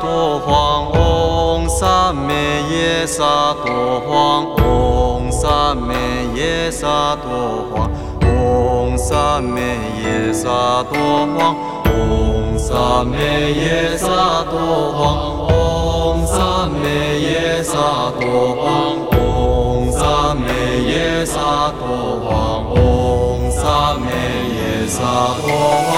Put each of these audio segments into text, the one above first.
多黄翁三昧耶萨多黄翁三昧耶萨多黄翁三昧耶萨多黄翁三昧耶萨多黄翁三昧耶萨多黄翁三昧耶萨多黄翁三昧耶萨多。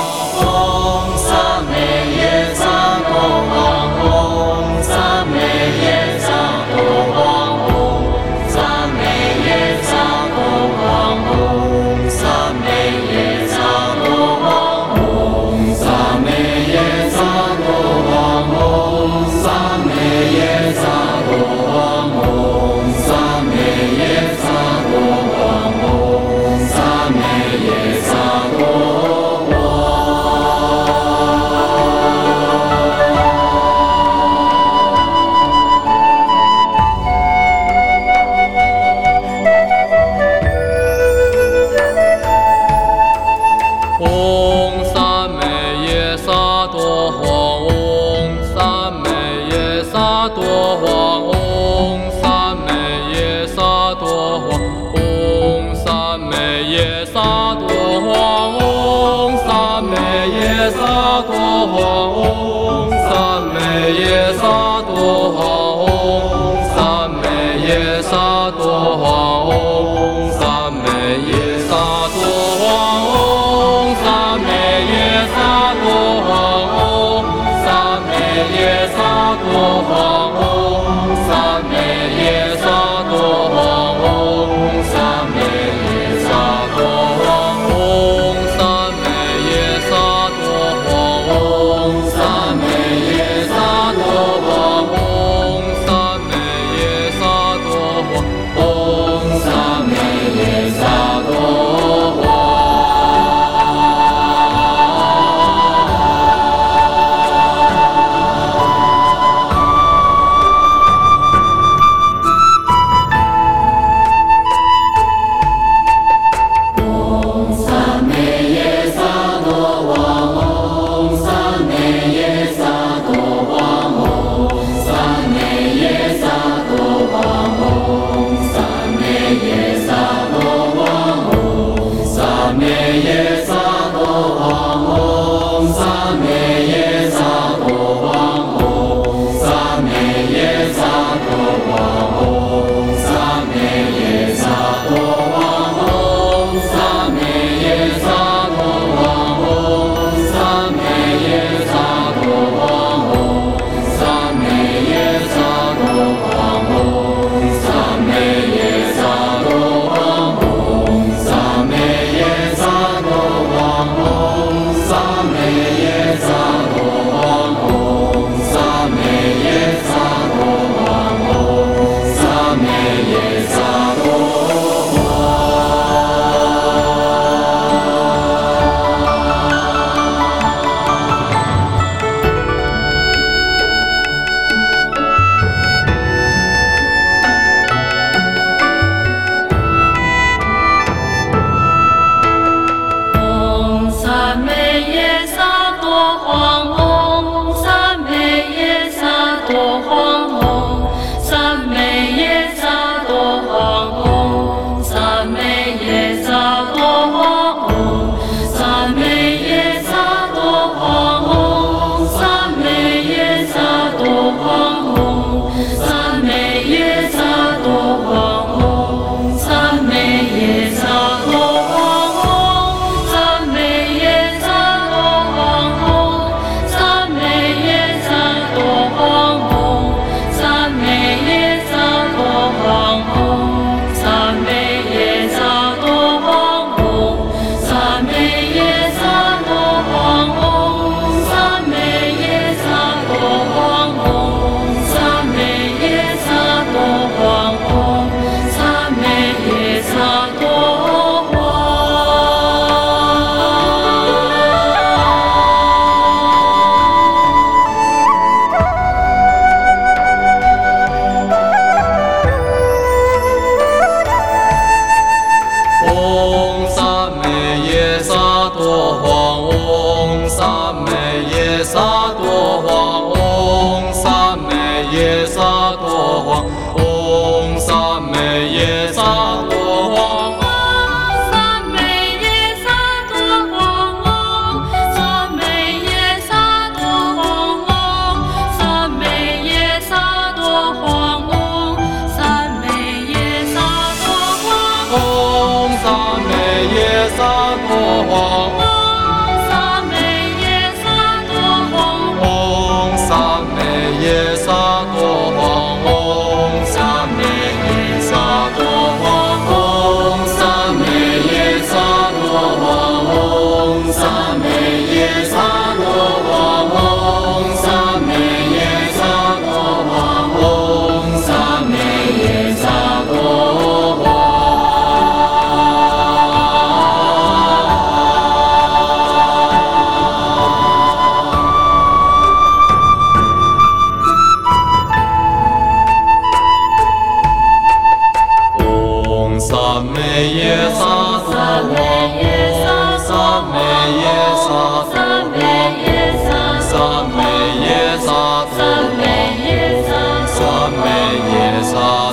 Messiah.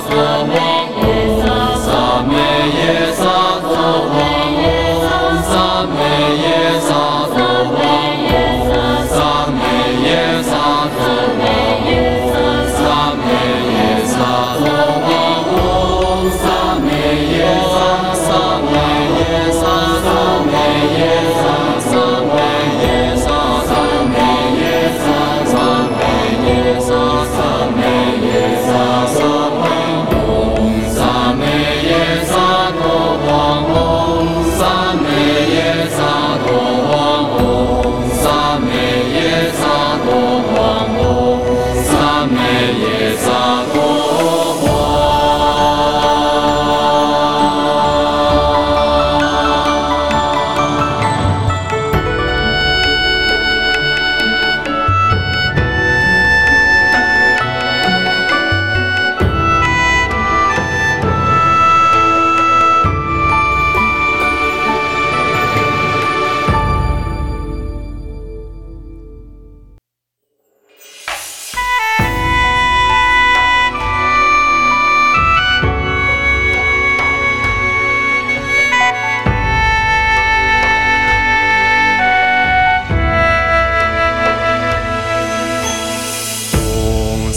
same yes.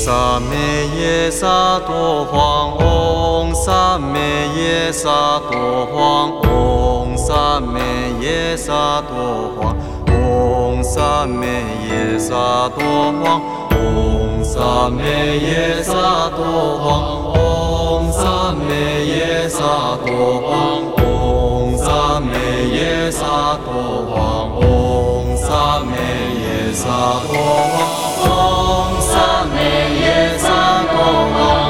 萨唾耶萨多黄翁萨唾耶萨多黄翁萨唾耶萨多黄翁萨唾耶萨多黄翁萨唾耶萨多黄翁萨唾耶萨多黄翁萨唾耶萨多黄翁萨唾耶萨多黄 oh, oh. oh.